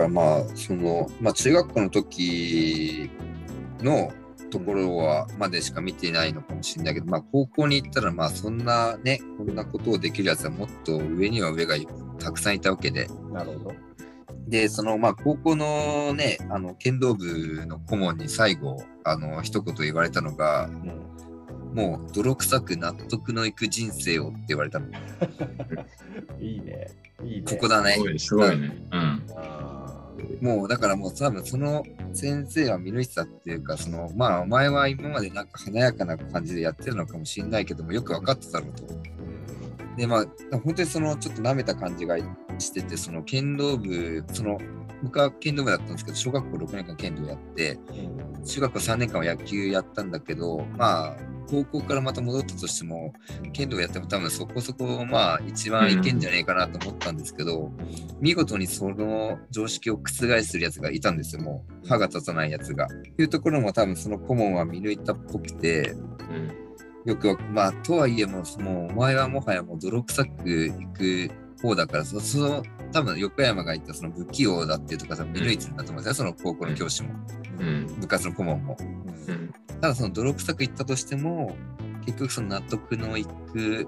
からまあ、その、まあ中学校の時のところはまでしか見ていないのかもしれないけど、まあ高校に行ったらまあそんなね、こんなことをできるやつはもっと上には上がたくさんいたわけで。なるほど。で、そのまあ高校のね、あの剣道部の顧問に最後、あの一言言われたのが、うんもう泥臭く納得のいく人生をって言われたの。いいね。いいね。ここだねす。ごい、すごいね。うん。あもうだからもう多分その先生は見抜いてたっていうか、そのまあお前は今までなんか華やかな感じでやってるのかもしれないけども、よく分かってたろうと。でまあ本当にそのちょっと舐めた感じがしてて、その剣道部、その僕は剣道部だったんですけど、小学校6年間剣道やって、中学校3年間は野球やったんだけど、まあ、高校からまた戻ったとしても、剣道やっても多分そこそこ、まあ、一番いけんじゃねえかなと思ったんですけど、見事にその常識を覆するやつがいたんですよ、もう。歯が立たないやつが。いうところも多分その顧問は見抜いたっぽくて、うんよくわまあ、とはいえもう、もうお前はもはやもう泥臭くいく方だから、そその、多分横山が言ったその不器用だっていうとかさ、見抜いてるんだと思うんですよ、その高校の教師も、うん部活の顧問も。うんただその泥臭く言ったとしても、結局その納得のいく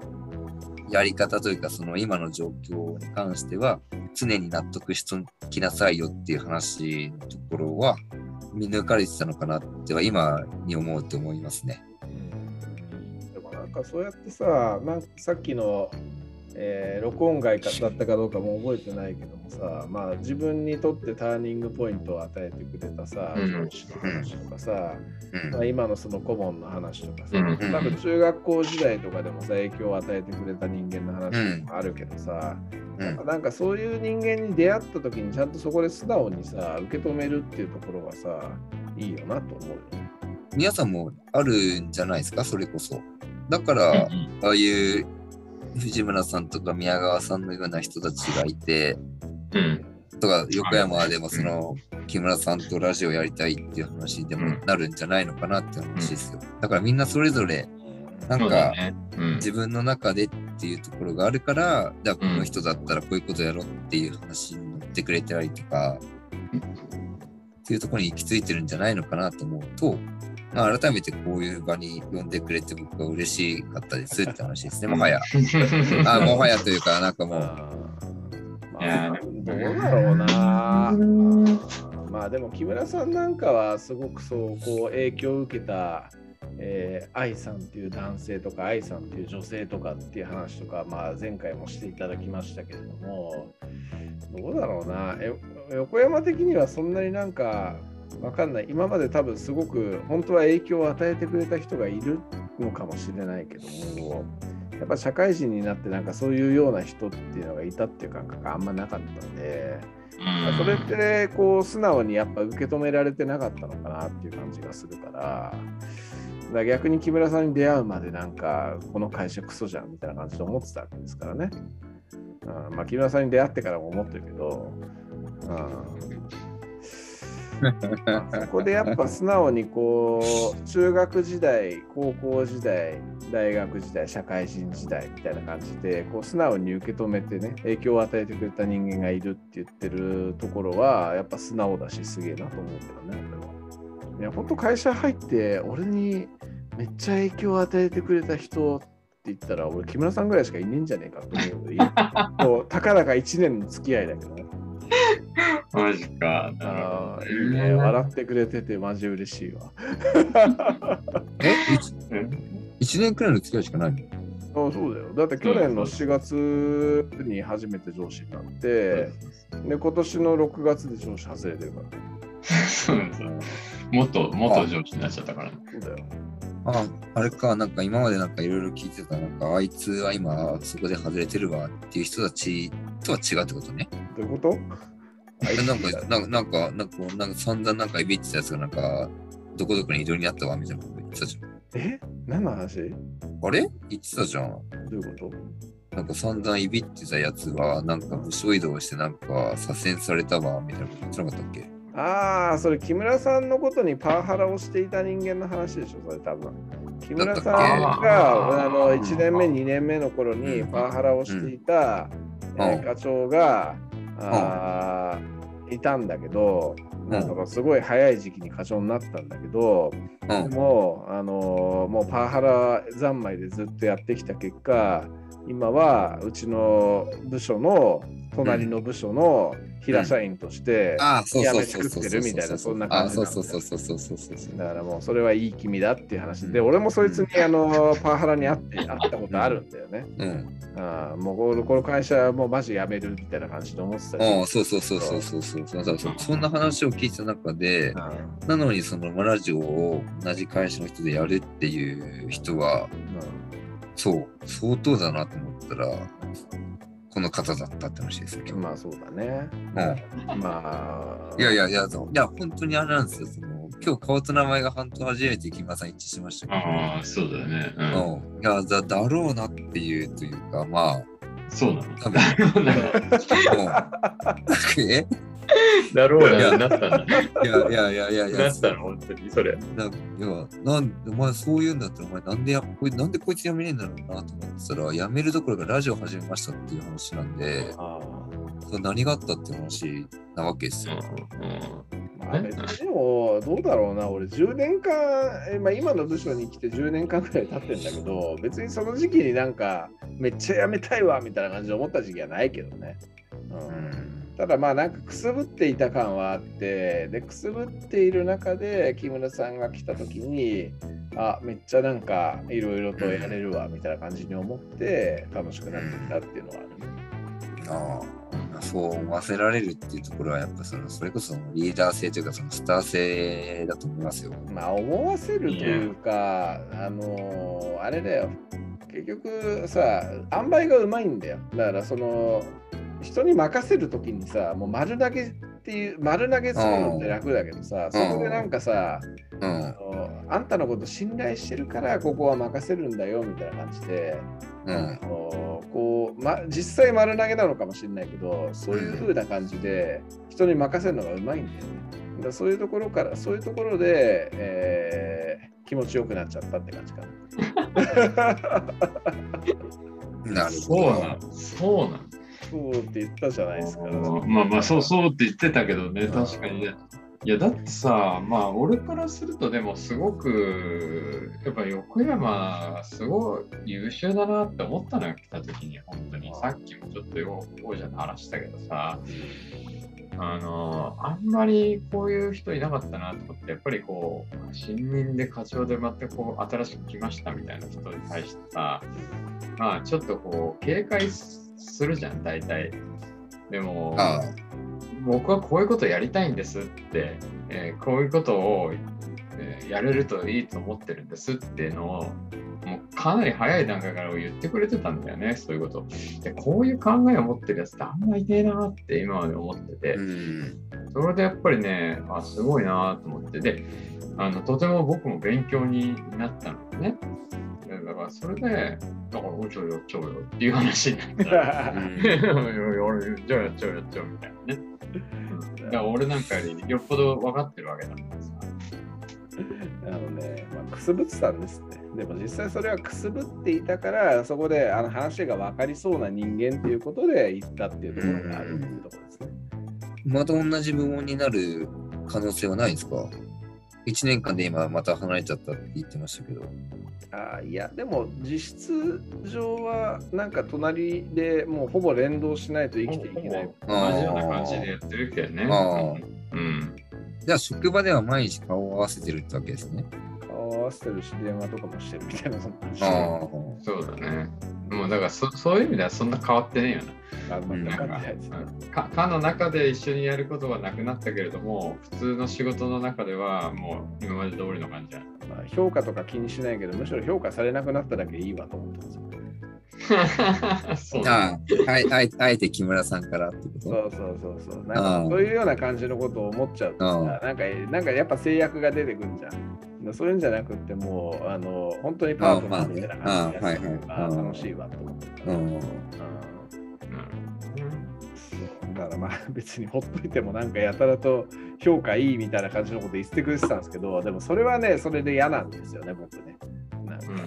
やり方というか、その今の状況に関しては、常に納得しときなさいよっていう話のところは、見抜かれてたのかなっては今に思うと思いますね。でもなんかそうやってさ、なんかさっきの、えー録音外かだったかどうかも覚えてないけどもさ、まあ、自分にとってターニングポイントを与えてくれたさ、うん。上司の話とかさ、うん。まあ、今のその顧問の話とかさ、うん。多分中学校時代とかでもさ影響を与えてくれた人間の話もあるけどさ、うん。なんかそういう人間に出会った時にちゃんとそこで素直にさ受け止めるっていうところがさいいよなと思うよ。皆さんもあるんじゃないですか、それこそ。だから、ああいう藤村さんとか宮川さんのような人たちがいて、うん。とか横山でもその木村さんとラジオやりたいっていう話でもなるんじゃないのかなって話ですよ。だからみんなそれぞれなんか自分の中でっていうところがあるから、じゃあこの人だったらこういうことやろうっていう話に乗ってくれたりとか、っていうところに行き着いてるんじゃないのかなと思うと、まあ、改めてこういう場に呼んでくれて僕は嬉しかったですって話ですね、もはや。あもはやというか、なんかもう、まあ、どうだろうな。まあでも木村さんなんかはすごくそうこう影響を受けた、えー、愛さんっていう男性とか愛さんっていう女性とかっていう話とか、まあ、前回もしていただきましたけれどもどうだろうな。え横山的にはそんなになんかわかんない。今まで多分すごく本当は影響を与えてくれた人がいるのかもしれないけどもやっぱ社会人になってなんかそういうような人っていうのがいたっていう感覚があんまなかったんで、うん。それってこう素直にやっぱ受け止められてなかったのかなっていう感じがするからだ逆に木村さんに出会うまでなんかこの会社クソじゃんみたいな感じで思ってたわけですからね、うん、まあ木村さんに出会ってからも思ってるけど、うん、まあそこでやっぱ素直にこう中学時代高校時代大学時代社会人時代みたいな感じでこう素直に受け止めてね影響を与えてくれた人間がいるって言ってるところはやっぱ素直だしすげえなと思うけどね俺は。いや本当会社入って俺にめっちゃ影響を与えてくれた人って言ったら俺木村さんぐらいしかいねえんじゃねえかと思うよ。こうたかだか1年の付き合いだけどね。マジか。ああ、いいね。笑ってくれててマジ嬉しいわ。え 1, 年くらいの付き合いしかないの？あそうだよ。だって去年の4月に初めて上司になって、で、今年の6月で上司外れてるから。そうなんですよ元、元上司になっちゃったからね。そうだよ。あ、あれか、なんか今までなんかいろいろ聞いてた、なんかあいつは今そこで外れてるわっていう人たちとは違うってことね。どういうこと？えなんか、なんか、なんか、なんか、なんか散々なんかいびってたやつがなんか、どこどこに移動にあったわみたいなこと言ってたじえ？何の話？どゃん。あれ？言ってたじゃん。ういうこと？なんか散々いびってたやつは、なんか部署移動してなんか左遷されたわみたいなこと言ってなかったっけ？ああ、それ木村さんのことにパワハラをしていた人間の話でしょ、それ多分。木村さんがあの1年目、2年目の頃にうん。パワハラをしていた、うん。えー課長が、あーいたんだけど、なんかすごい早い時期に過剰になったんだけど、うん。でも、あのもうパワハラ三昧でずっとやってきた結果、今はうちの部署の隣の部署の平社員としてやめ作ってるみたいなそんな感じなそうそうそうそうそうそう。だからもうそれはいい君だっていう話で、俺もそいつにあのパワハラにあって会ったことあるんだよね、うん、あもうこの会社もうマジ辞めるみたいな感じで思ってたああそうそうそうそうそう。そうそうそんな話を聞いた中で、うん、なのにそのラジオを同じ会社の人でやるっていう人は、うん、そう相当だなと思ったらこの方だったって話ですよ、うんまあそうだね。うん。まあ。いやいやいや、いや、本当にあれなんですよ。その今日顔と名前が半島初めて木村さん一致しましたけど、ああ、そうだよね。うん。うん、いやだ、だろうなっていうというか、まあ、そうなの。多分、え？だろうな、なったんだ。いやいやいやいやいや、なったの、本当に、それ。なんかいやなんお前そう言うんだったら、お前なんでやこいなんでこいつ辞めねえんだろうなと思ってたら、辞めるどころかラジオ始めましたっていう話なんで、あそれ何があったっていう話なわけ？ですよ。あまあ、別にでもどうだろうな、俺10年間、えまあ、今の部署に来て10年間くらい経ってんだけど、別にその時期になんかめっちゃ辞めたいわみたいな感じで思った時期はないけどね。うんただまあなんかくすぶっていた感はあってでくすぶっている中で木村さんが来た時にあめっちゃなんかいろいろとやれるわみたいな感じに思って楽しくなってきたっていうのはあるね。ああそう思わせられるっていうところは、やっぱそのそれこそリーダー性というか、そのスター性だと思いますよ。まあ思わせるというかあのあれだよ結局さ塩梅がうまいんだよだからその人に任せるときにさもう丸投げっていう丸投げするのって楽だけどさそこでなんかさうん。あのあんたのこと信頼してるからここは任せるんだよみたいな感じで、うん。こうま、実際丸投げなのかもしれないけどそういう風な感じで人に任せるのがうまいんだよね。だそういうところからそういうところで、えー気持ちよくなっちゃったって感じかな。なるそうほど。なの。そうなの。そうって言ったじゃないですか。まあまあ、そうそうって言ってたけどね、確かにね。いや、だってさ、まあ、俺からすると、でも、すごく、やっぱ横山、すごい優秀だなって思ったのよ、来た時に、本当に。さっきもちょっとよ王者の話したけどさ、あの、あんまりこういう人いなかったなと思って、やっぱりこう、新任で課長でまたこう、新しく来ましたみたいな人に対してさ、まあ、ちょっとこう、警戒するじゃん、大体。でも、あ僕はこういうことやりたいんですって、えーこういうことを、えーやれるといいと思ってるんですっていうのを、もうかなり早い段階から言ってくれてたんだよね、そういうこと。でこういう考えを持ってるやつってあんまいねえなって今まで思ってて。それでやっぱりね、あすごいなと思って、であの、とても僕も勉強になったのね。でだからそれで、だから、おちょやっちゃおうよっていう話になったら。俺 じゃあやっちゃうやっちゃうみたいなね。だから俺なんかよりよっぽど分かってるわけだからさ。あのね、まあ、くすぶってたんですって。でも実際それはくすぶっていたから、そこであの話が分かりそうな人間っていうことで言ったっていうところがあるっていうところですね。また同じ部門になる可能性はないですか？?1 年間で今また離れちゃったって言ってましたけど。あいや、でも実質上はなんか隣でもうほぼ連動しないと生きていけない。同じような感じでやってるけどね。あうん。じゃあ職場では毎日顔を合わせてるってわけですね。顔合わせてるし、電話とかもしてるみたいなそんな感じ。あそうだね。もうだからそそういう意味ではそんな変わってねえよな。あんまかの中で一緒にやることはなくなったけれども、普通の仕事の中ではもう今まで通りの感じだ。まあ、評価とか気にしないけど、むしろ評価されなくなっただけいいわと思ってますよ。そうあああえあえあえて木村さんからってこと？そうそうそうそう。なんああかそういうような感じのことを思っちゃうとさあなんか、なんかやっぱ制約が出てくるじゃん。そういうんじゃなくってもう、あの、本当にパートナーみたいな感じでやってるからああまあね楽しいわと思ってだからまあ別にほっといてもなんかやたらと評価いいみたいな感じのこと言ってくれてたんですけど、でもそれはね、それで嫌なんですよね、僕ね。なんか。うん。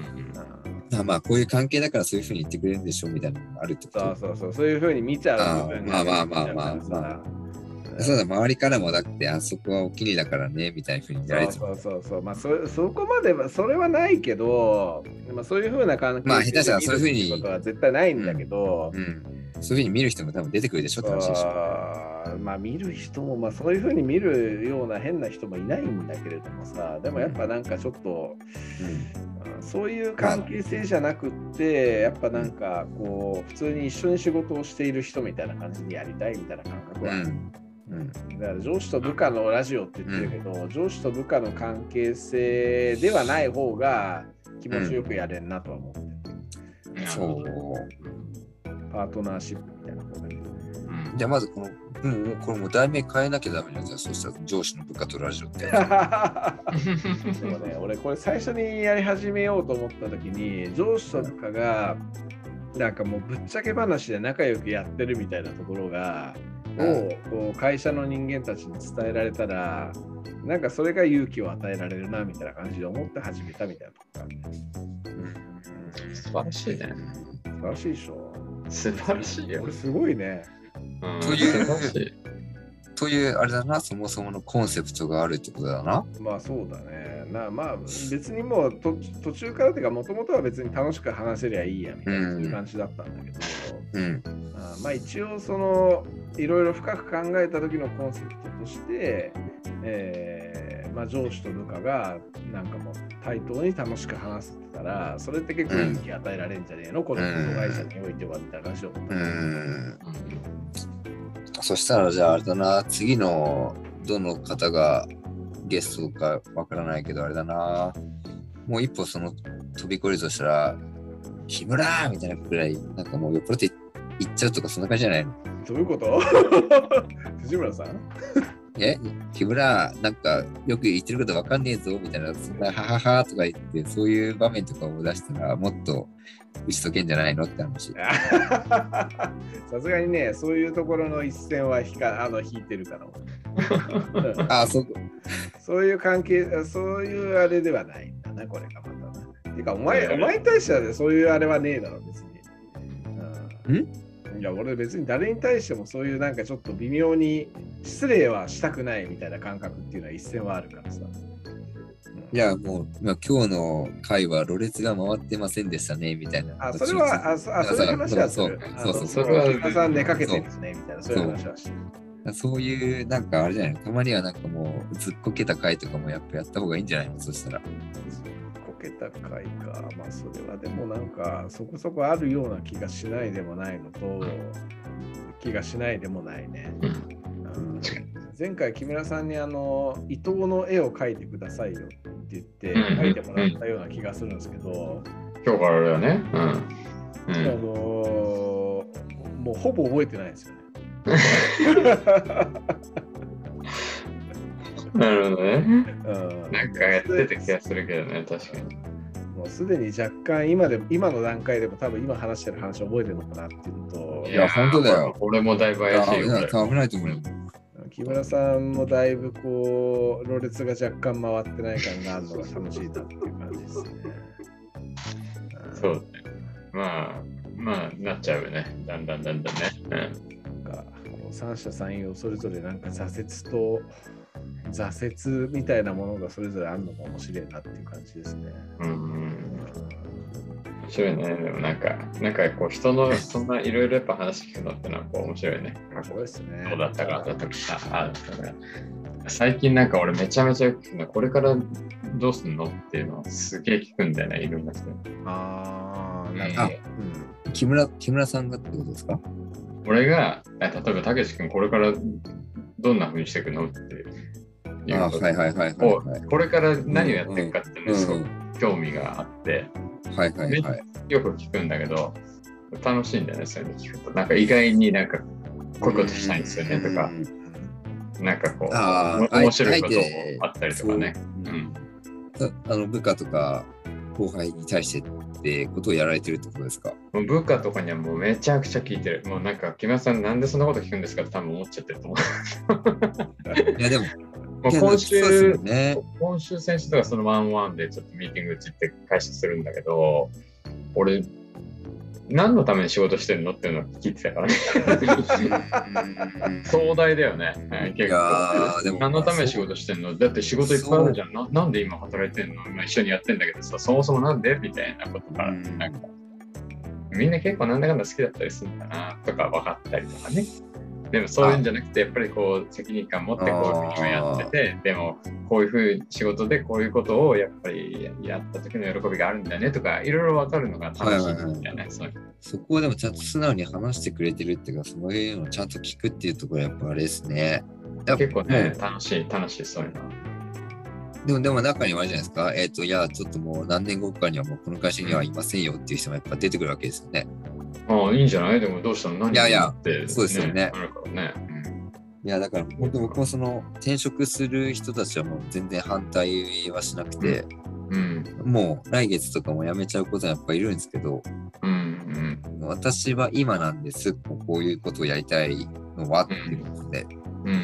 うん。あまあこういう関係だからそういうふうに言ってくれるんでしょうみたいなのがあるってことそうそうそう、そういうふうに見ちゃう部分がああまあまあまあまあ出てきちゃうからさ。ね。そうだ、周りからもだって、あそこはお気に入りだからね、みたいなふうに言われても。そうそうそうまあそそこまではそれはないけど、まあ、そういうふうな関係まあ下手したらそういうふうにことは絶対ないんだけど、うん。そういうふうに見る人も多分出てくるでしょって話でしょ。まあ見る人も、まあ、そういうふうに見るような変な人もいないんだけれどもさでもやっぱなんかちょっと、うんあそういう関係性じゃなくってやっぱなんかこう普通に一緒に仕事をしている人みたいな感じにやりたいみたいな感覚はうん。うん。だから上司と部下のラジオって言ってるけど、上司と部下の関係性ではない方が気持ちよくやれんなとは思ってる、そう。パートナーシップみたいな方がね。うんじゃあまずこの、うん、これもう題名変えなきゃダメなんじゃん。そしたら上司の部下とラジオって。ね、俺これ最初にやり始めようと思った時に上司と部下がなんかもうぶっちゃけ話で仲良くやってるみたいなところが、をこう会社の人間たちに伝えられたらなんかそれが勇気を与えられるなみたいな感じで思って始めたみたいなところがあって素晴らしいね。素晴らしいでしょ素晴らしいよこれ。すごいね。うんというという、あれだな、そもそものコンセプトがあるってことだな。まあそうだね。なまあ別にもうと途中からっていうかもともとは別に楽しく話せりゃいいやみたいな、感じだったんだけど、うん。あまあ一応そのいろいろ深く考えた時のコンセプトとして、えーまあ、上司と部下がなんかもう対等に楽しく話せてたらそれって結構勇気与えられるんじゃねえの、この子会社においてはみたいな感じで思った。うん。そしたらじゃああれだな、次のどの方がゲストかわからないけどあれだな、もう一歩その飛び越えるとしたら、木村みたいなくらい、なんかもう酔っ払って行っちゃうとかそんな感じじゃないの？どういうこと？藤村さん？え木村、なんかよく言ってることわかんねえぞみたいな、そんなはははとか言って、そういう場面とかを出したら、もっと打ち解けんじゃないのって話。さすがにね、そういうところの一線は引かあの引いてるから。う んあ、そう、そういう関係、そういうあれではないんだな、これがまたな。てか、お前、お前に対してはね、そういうあれはねえだろ、別に。うん、いや、俺別に誰に対してもそういうなんかちょっと微妙に失礼はしたくないみたいな感覚っていうのは一線はあるからさ。いや、もう、まあ、今日の回は、ろれつが回ってませんでしたね、みたいな。あ、それは、あ、そあそういう話はする。そうそうそうそれは木村さん寝かけてるんですね、みたいな、そういう話はしてる。そういう、なんかあれじゃないの？たまにはなんかもう、ずっこけた回とかもやっぱやった方がいいんじゃないの？そしたら。こけた回か。まあ、それはでもなんか、そこそこあるような気がしないでもないのと、気がしないでもないね。うんうん前回木村さんにあの伊藤の絵を描いてくださいよって言ってうん描いてもらったような気がするんですけど、今日からだよね。うん。あうんのーもうほぼ覚えてないですよね。なるほどね。うんなんかやってた気がするけどね、確かに。もうすでに若干今で今の段階でも多分今話してる話覚えてるのかなっていうのといや本当だよ。俺もだいぶ怪しいよ。これ危ないと思うよ。木村さんもだいぶこう、ろれつが若干回ってない感があるのが楽しいなっていう感じですね。そうね。まあ、まあ、なっちゃうよね。だんだんだんだんね。なんかこう三者三様それぞれなんか挫折と挫折みたいなものがそれぞれあるのが面白いなっていう感じですね。うん。うんうん。面白いね。でもなんか、なんかこう人のそんないろいろやっぱ話聞くのってなんか面白いね。そうですね。どうだったか、だったか、ああだったか。最近なんか俺めちゃめちゃよく聞くのこれからどうすんのっていうのはすげえ聞くんだよね、いろんな人に。ああ、なるほあど。木村、木村さんがってことですか？俺が、あ例えば、たけし君これからどんな風にしていくのっていうあことはいはいはいはいをはい。これから何をやっていくかっていうのすごく興味があって、はいはいはい。よく聞くんだけど、楽しいんだよね、そういうの聞くと。なんか意外になんか、こういうことしたいんですよねとかう、んなんかこう、面白いこともあったりとかね。ああの部下とか後輩に対してってことをやられてるってことですか？もう部下とかにはもうめちゃくちゃ聞いてる。もうなんか、木村さんなんでそんなこと聞くんですかって多分思っちゃってると思いやでも、今週、ね。今週選手とかそのワンワンでちょっとミーティングうちって会社するんだけど、俺、何のために仕事してるのっていうのを聞いてたからね。壮大だよね、結構。何のために仕事してんの？だって仕事いっぱいあるじゃんな。なんで今働いてんの、まあ、一緒にやってんだけどさ、そもそもなんで？みたいなことから、なんか、みんな結構なんだかんだ好きだったりするんだなとか分かったりとかね。でもそういうんじゃなくて、やっぱりこう責任感持ってこういうふうにやってて、でもこういうふうに仕事でこういうことをやっぱりやった時の喜びがあるんだねとか、いろいろ分かるのが楽しいんじゃない、そこをでもちゃんと素直に話してくれてるっていうか、そういうのをちゃんと聞くっていうところやっぱあれですね。結構ね、楽しい、楽しい、そういうの。でも、でも中にはあるじゃないですか。えっ、ー、と、いや、ちょっともう何年後かにはもうこの会社にはいませんよっていう人もやっぱ出てくるわけですよね。ああ、いいんじゃない？でもどうしたの？何いやいや、そうですよね。あるからね。いや、だから本当僕もその転職する人たちはもう全然反対はしなくて、うん、もう来月とかも辞めちゃうことはやっぱいるんですけど、うんうん、私は今なんです、こういうことをやりたいのはっていうことで、うんうんう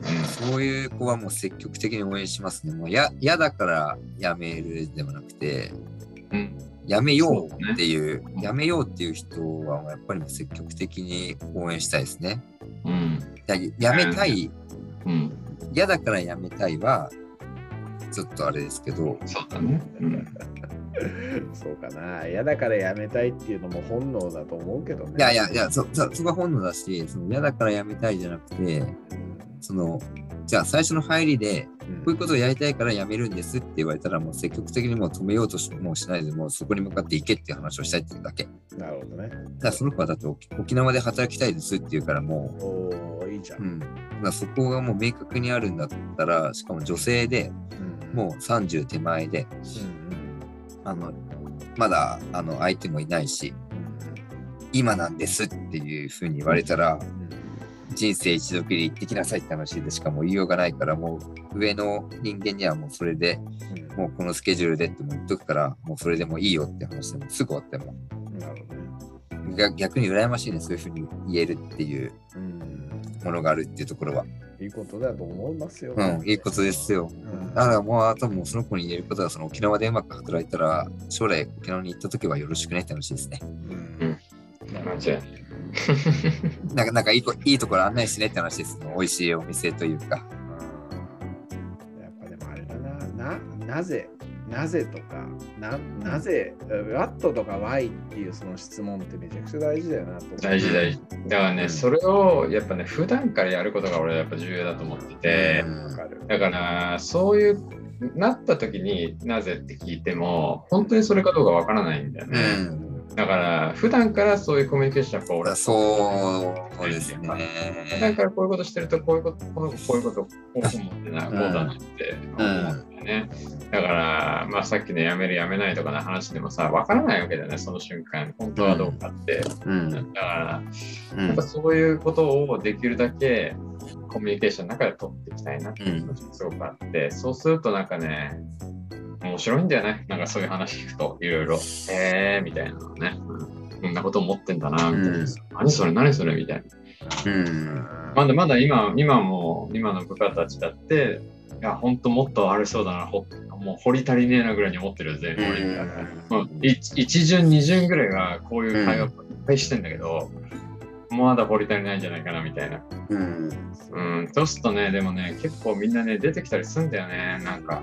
ん、そういう子はもう積極的に応援しますね。もう嫌だから辞めるではなくて、うんやめようっていう、ね、やめようっていう人はやっぱり積極的に応援したいですね。うん、やめたい、うん、嫌だからやめたいは、ちょっとあれですけど。そうだね。うん そうかな。嫌だからやめたいっていうのも本能だと思うけどね。いやいやいや、そそそこは本能だし、その嫌だからやめたいじゃなくて、そのじゃあ最初の入りで、こういうことをやりたいからやめるんですって言われたら、もう積極的にもう止めようとしもうしないで、もうそこに向かっていけっていう話をしたいっていうだけ。なるほどね。だからその子はだって沖縄で働きたいですって言うからもう、おいいじゃん。うん、だからそこがもう明確にあるんだったら、しかも女性で、もう30手前で、うん、あのまだあの相手もいないし、今なんですっていうふうに言われたら、人生一度きり行ってきなさいって話でしかも言いようがないから、もう上の人間にはもうそれで、うん、もうこのスケジュールでっても言っとくから、もうそれでもいいよって話でもすぐ終わっても。なるほどね。逆に羨ましいね、そういうふうに言えるっていうものがあるっていうところは。いいことだと思いますよ、ね。うん、いいことですよ。うん、だからもう、あともうその子に言えることは、その沖縄でうまく働いたら、将来沖縄に行った時はよろしくねって話ですね。うん。間違いな んかなんかいいいいところ案内しねって話ですね。美味しいお店というか。やっぱでもあれだな、ななぜ、なぜとか、ななぜ、ワットとかワイっていうその質問ってめちゃくちゃ大事だよなと思大事大事。だからね、うん、それをやっぱね、普段からやることが俺はやっぱ重要だと思ってて、うん、だからそういうなった時になぜって聞いても、本当にそれかどうかわからないんだよね。うんだから、普段からそういうコミュニケーションやっぱ俺はそうですね。普段からこういうことしてると、こういうこと、このこういうこと、こう思ってな、こうだなって思うんだよね。だから、まあさっきのやめるやめないとかの話でもさ、わからないわけだよね、その瞬間、本当はどうかって。うん、だから、やっぱそういうことをできるだけ、コミュニケーションの中で取っていきたいなっていう気持ちがすごくあって、そうするとなんかね、面白いんだよね。なんかそういう話聞くと、いろいろ、えーみたいなのね、こんなこと思ってんだな、みたいな。うん、何それ、何それみたいな。うん、まだまだ今、今も、今の部下たちだって、いや、ほんともっとありそうだな、ほもう掘り足りねえなぐらいに思ってるよ、全部。うん、一巡、二巡ぐらいはこういう会話いっぱいしてんだけど、まだ掘り足りないんじゃないかなみたいな。うん。うん、そうするとね、でもね、結構みんなね、出てきたりするんだよね、なんか。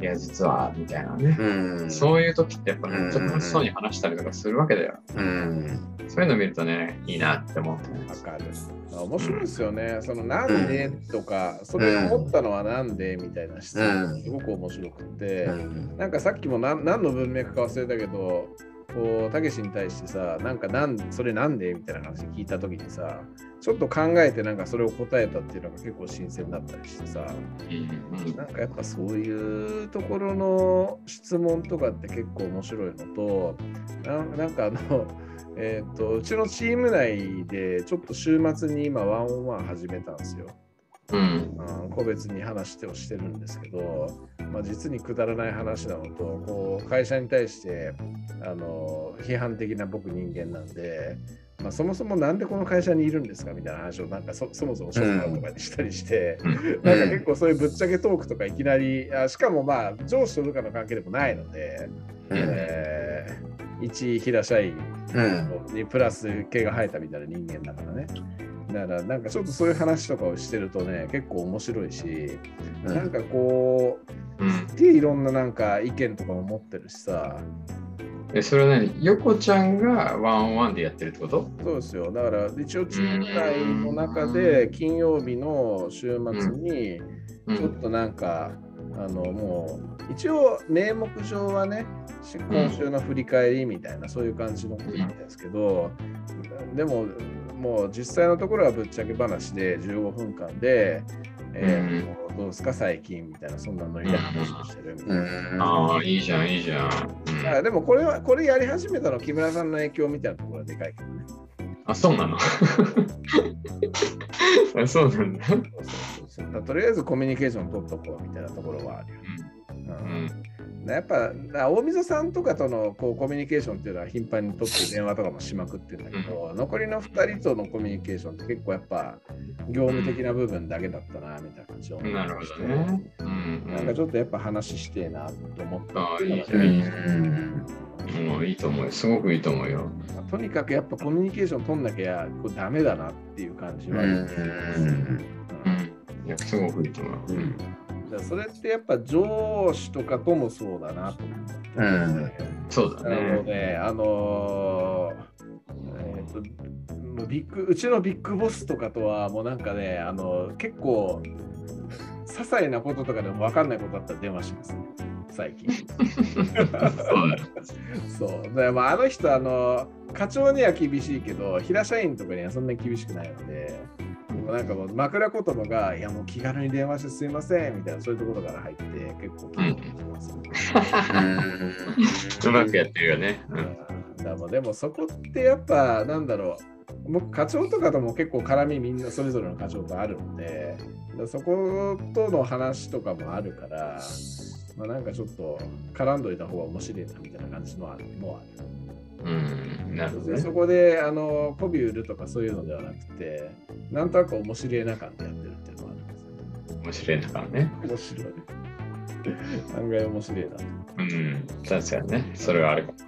いや、実は、みたいなね。うん、そういう時ってやっぱめっちゃ楽しそうに話したりとかするわけだよ。うん、そういうの見るとね、いいなって思って、わかる。面白いですよね。そのなんでとか、それ思ったのはなんでみたいな質問、すごく面白くて、なんかさっきも何何の文脈か忘れたけど、こうたけしに対してさなんかなんそれなんで？みたいな話聞いた時にさちょっと考えてなんかそれを答えたっていうのが結構新鮮だったりしてさ、なんかやっぱそういうところの質問とかって結構面白いのとなんかあのえーと、うちのチーム内でちょっと週末に今ワンオンワン始めたんですよ。うん、個別に話してをしてるんですけど、まあ、実にくだらない話なのとこう会社に対してあの批判的な僕人間なんでまあ、そもそもなんでこの会社にいるんですかみたいな話をなんかそそもそも職場とかにしたりして、うん。なんか結構そういうぶっちゃけトークとかいきなり、あしかもまあ上司と部下の関係でもないので、うん。えー一平社員うん。にプラス毛が生えたみたいな人間だからね。だからなんかちょっとそういう話とかをしてるとね結構面白いし、うん。なんかこううん。すっげえいろんななんか意見とかも持ってるしさ。え、それは何？横ちゃんがワンオンワンでやってるってこと？そうですよ。だから一応チーム内の中で金曜日の週末にうちょっとなんか、あのもう一応名目上はねし今週の振り返りみたいな、そういう感じのことなんですけど、でももう実際のところはぶっちゃけ話で15分間で、えーどうですか最近みたいなそんなノリで話をしてるみたいな。うんああ、いいじゃん、いいじゃん。うんだからでもこれはこれやり始めたのは木村さんの影響みたいなところがでかいけどね。あ、そうなの？あそうなんだ。そうそうそうそうとりあえずコミュニケーション取っとこうみたいなところはあるよ。ううんん。やっぱだ大溝さんとかとのこうコミュニケーションっていうのは頻繁に取って電話とかもしまくってるんだけど、残りの2人とのコミュニケーションって結構やっぱ業務的な部分だけだったなみたいな感じをるほどね。うんなんかちょっとやっぱ話してえなと思ったああ、っていうのがいいじゃん、いいじゃうんん。もういいと思うよ。すごくいいと思うよ。とにかくやっぱコミュニケーション取んなきゃこれダメだなっていう感じはうんうん。いや、すごくいいと思う。うん。それってやっぱ上司とかともそうだなと思って、うんそうだなのね。で、あのーえーともうビッグうちのビッグボスとかとはもうなんかね、あの結構些細なこととかでも分かんないことだったら電話しますね、最近。そうだね。そう。でまあ、あの人、あの、課長には厳しいけど、平社員とかにはそんなに厳しくないので、もうなんかもう枕言葉が、いやもう気軽に電話してすいませんみたいな、そういうところから入って、結構気に入ってます、ねうまくやってるよね。うん。だからもうでもそこってやっぱなんだろう僕課長とかとも結構絡みみんなそれぞれの課長とあるんでそことの話とかもあるから、まあ、なんかちょっと絡んどいた方が面白いなみたいな感じのはもある。うん。なるほどねそ。こであの媚び売るとかそういうのではなくてなんとなく面白いな感でやってるっていうのはあるんですよね。面白いのかもね。面白い。案外面白いなと。うん。確かにね。それはあるかもね。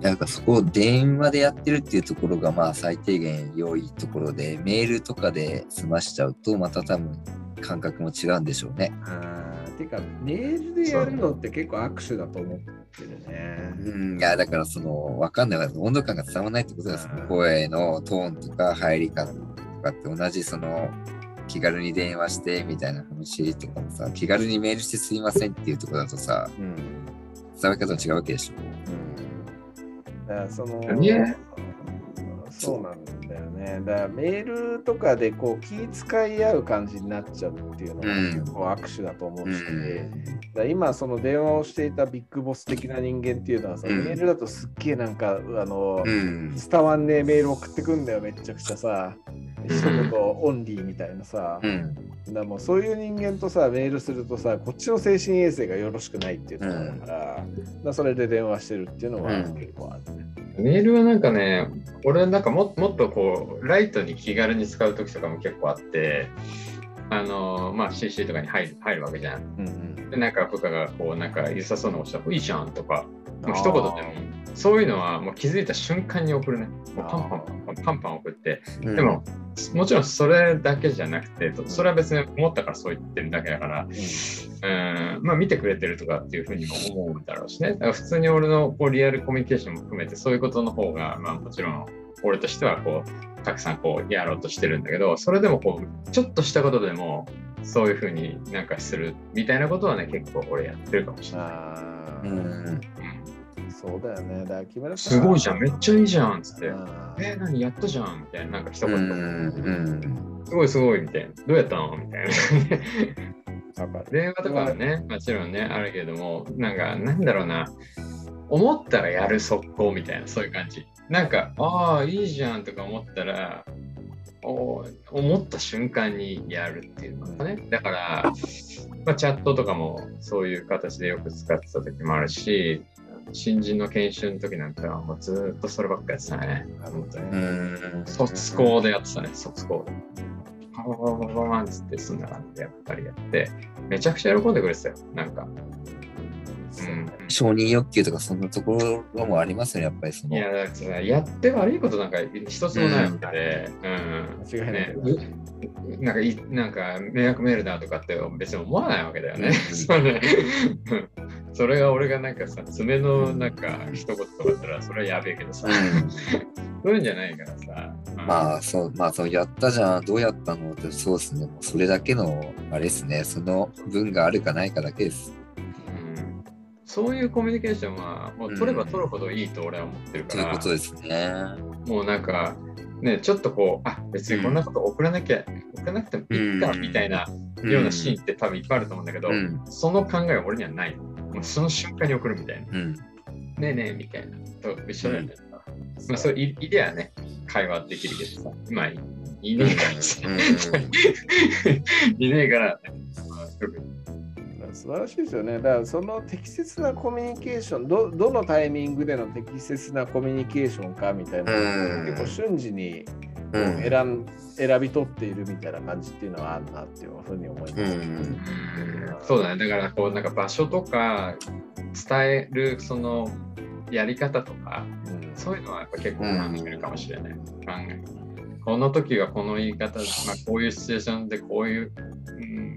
なんかそこを電話でやってるっていうところがまあ最低限良いところで、メールとかで済ましちゃうとまた多分感覚も違うんでしょうね。あーてかメールでやるのって結構握手だと思ってるね。うん、いやだからその分かんない温度感が伝わらないってことです。うん。声のトーンとか入り方とかって同じその気軽に電話してみたいな話とかもさ気軽にメールしてすいませんっていうところだとさうん。伝わり方も違うわけでしょ。だからそのねそうなんね。だからメールとかでこう気遣い合う感じになっちゃうっていうのがうん結構握手だと思うし、うん今その電話をしていたビッグボス的な人間っていうのはさ、うんメールだとすっげえなんかあの、うん。伝わんねえメール送ってくんだよめっちゃくちゃさ一言オンリーみたいなさ、うん。だもうそういう人間とさメールするとさこっちの精神衛生がよろしくないっていうところだから,、だからそれで電話してるっていうのはうん結構あるね。メールはなんかね、俺なんかももっとこう、ライトに気軽に使う時とかも結構あって、あのまあ CC とかに入る入るわけじゃん。うんうん。で、なんか部下がこう、なんか良さそうなことしたら、いいじゃんとか、もう一言でも、そういうのはもう気づいた瞬間に送るね。もうパンパンパンパンパンパン送って、うんでも、もちろんそれだけじゃなくて、それは別に思ったからそう言ってるだけだから、うんまあ見てくれてるとかっていうふうにも思うんだろうしね。だから普通に俺のこうリアルコミュニケーションも含めてそういうことの方が、まあもちろん俺としてはこう、たくさんこうやろうとしてるんだけど、それでもこう、ちょっとしたことでもそういうふうになんかするみたいなことはね、結構俺やってるかもしれない。そうだよね。だから木村さすごいじゃん、めっちゃいいじゃんっつって。えー、何やったじゃんみたいな、なんか一う言、ん。すごいすごいみたいな。どうやったの？みたいな。電話とかはね、もちろんね、あるけども、なんか、なんだろうな、思ったらやる速攻みたいな、そういう感じ。なんか、ああ、いいじゃんとか思ったら、お思った瞬間にやるっていうのかね。だから、まあ、チャットとかもそういう形でよく使ってた時もあるし、新人の研修の時なんかはもうずーっとそればっかやってたね。本当うに。ん。卒校でやってたね、卒校で。パパパパパパンっつってそんな感じでやっぱりやって、めちゃくちゃ喜んでくれてたよ、なんか。うん。承認欲求とかそんなところもありますよね、やっぱりその。いや、だからさやって悪いことなんか一つもないわけで、うん。間違いないね、うなんかい、なんか迷惑メールだとかって別に思わないわけだよね。うん そうねうんそれが俺がなんかさ、爪のなんか一言とかだったらそれはやべえけどさ、うんそういうんじゃないからさ。まあ、そう、まあ、そう、やったじゃん、どうやったのって、そうですね、もうそれだけの、あれですね、その分があるかないかだけです。うんそういうコミュニケーションはもう取れば取るほどいいと俺は思ってるから、ということですね。もうなんか、ね、ちょっとこう、あ別にこんなこと送らなきゃ、送らなくてもいいかうんみたいなようなシーンって多分いっぱいあると思うんだけど、うん。その考えは俺にはない。もうその瞬間に送るみたいな。うん。ねえねえみたいな。と一緒だよね。まあ、そういいりゃね、会話できるけどさ、まあいいねえからさ、うん いねえから、素晴らしいですよね。だからその適切なコミュニケーションど、どのタイミングでの適切なコミュニケーションかみたいな、うん結構瞬時にうん選ん選び取っているみたいな感じっていうのはあるなっていうふうに思います。うんうんそうだね。だから、こう、なんか場所とか、伝える、その、やり方とか、うんそういうのはやっぱ結構考えるかもしれない。考えこの時はこの言い方、まあ、こういうシチュエーションでこういう、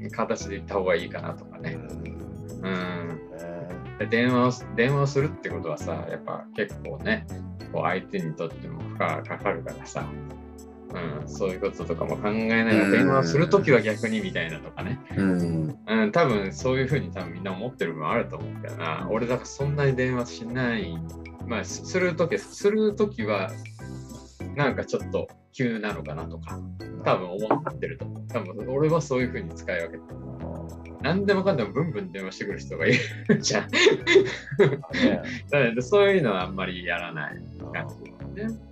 うん、形で言った方がいいかなとかね。うん。で電話を電話をするってことはさ、やっぱ結構ね、こう相手にとっても負荷がかかるからさ、うん、そういうこととかも考えながら、うん電話をするときは逆にみたいなとかね、うん。うん、多分そういうふうに多分みんな思ってる部分あると思うけどな、俺だからそんなに電話しない、まあ、すするとき、するときは、なんかちょっと急なのかなとか、多分思ってると思う。多分俺はそういうふうに使い分けてる。何でもかんでもブンブン電話してくる人がいるじゃん。ねなのでそういうのはあんまりやらない感じ、ね。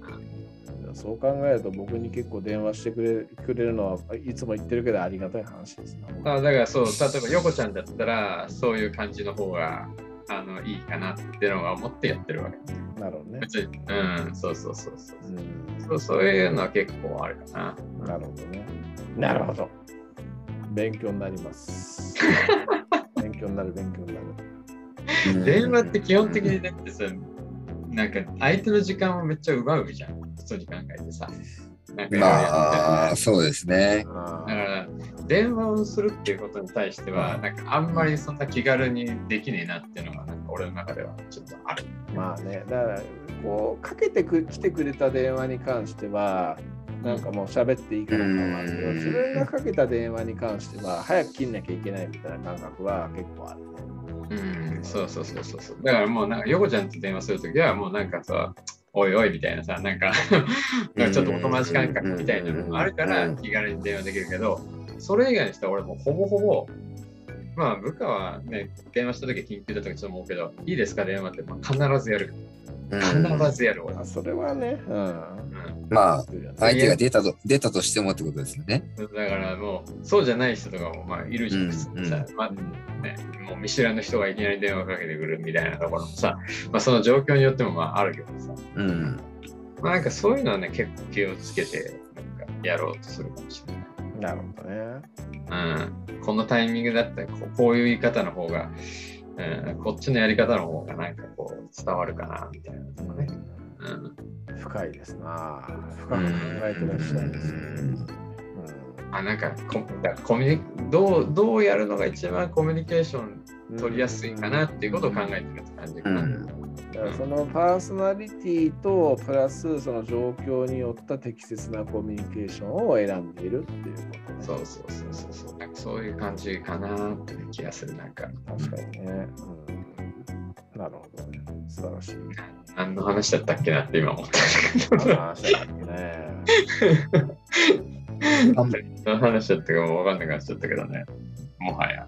そう考えると僕に結構電話してくれくれるのはいつも言ってるけどありがたい話ですな。あだからそう、例えば横ちゃんだったら、そういう感じの方があのいいかなっていうのは思ってやってるわけ。なるほどね。別に、うん、そうそうそうそう。うんそうそういうのは結構あるかな。なるほどね。なるほど。勉強になります。勉強になる、勉強になる。電話って基本的にだってさ、なんか相手の時間をめっちゃ奪うじゃん。普通に考えてさ。なんかいろいろやってまあ、そうですね。あだから電話をするっていうことに対しては、なんかあんまりそんな気軽にできねえなっていうのが、なんか俺の中ではちょっとある。まあね、だから、こう、かけてく来てくれた電話に関しては、なんかもう喋っていいからかもあるけど、うん自分がかけた電話に関しては、早く切んなきゃいけないみたいな感覚は結構あるね。うん、そうそうそうそう。だからもうなんか、横ちゃんと電話するときは、もうなんかさ、おいおいみたいなさ、なんか ちょっとお友達感覚みたいなのもあるからうん気軽に電話できるけど、それ以外にしては俺もうほぼほぼ、まあ部下はね、電話したとき緊急だとかちょっと思うけど、いいですか？電話って、まあ、必ずやる。うん必ずやる俺。あそれはね、うん。うんまあ、うん相手が出たと出たとしてもってことですよね。だからもう、そうじゃない人とかもまあいるじゃん。さうまあね、もう見知らぬ人がいきなり電話かけてくるみたいなところもさ、まあその状況によってもまああるけどさ、うん。まあなんかそういうのはね、結構気をつけて、なんかやろうとするかもしれない。なるほどね。うん、このタイミングだったらこうこういう言い方の方が、うん、こっちのやり方の方がなんかこう伝わるかなみたいなとかね。うん、深いですな。深く考えてらっしゃるんですよ。うんあなんかコだコミュニどうどうやるのが一番コミュニケーション取りやすいかなっていうことを考えてるって感じかな。うん。だからそのパーソナリティとプラスその状況によった適切なコミュニケーションを選んでいるっていうことね。そうそうそうそうそうなんかそういう感じかなって気がするなんか確かにね。うん、なるほどね。素晴らしい。何の話だったっけなって今思ったけど何の話だっけね。何の話だったかもう分かんなくなっちゃったけどねもはや。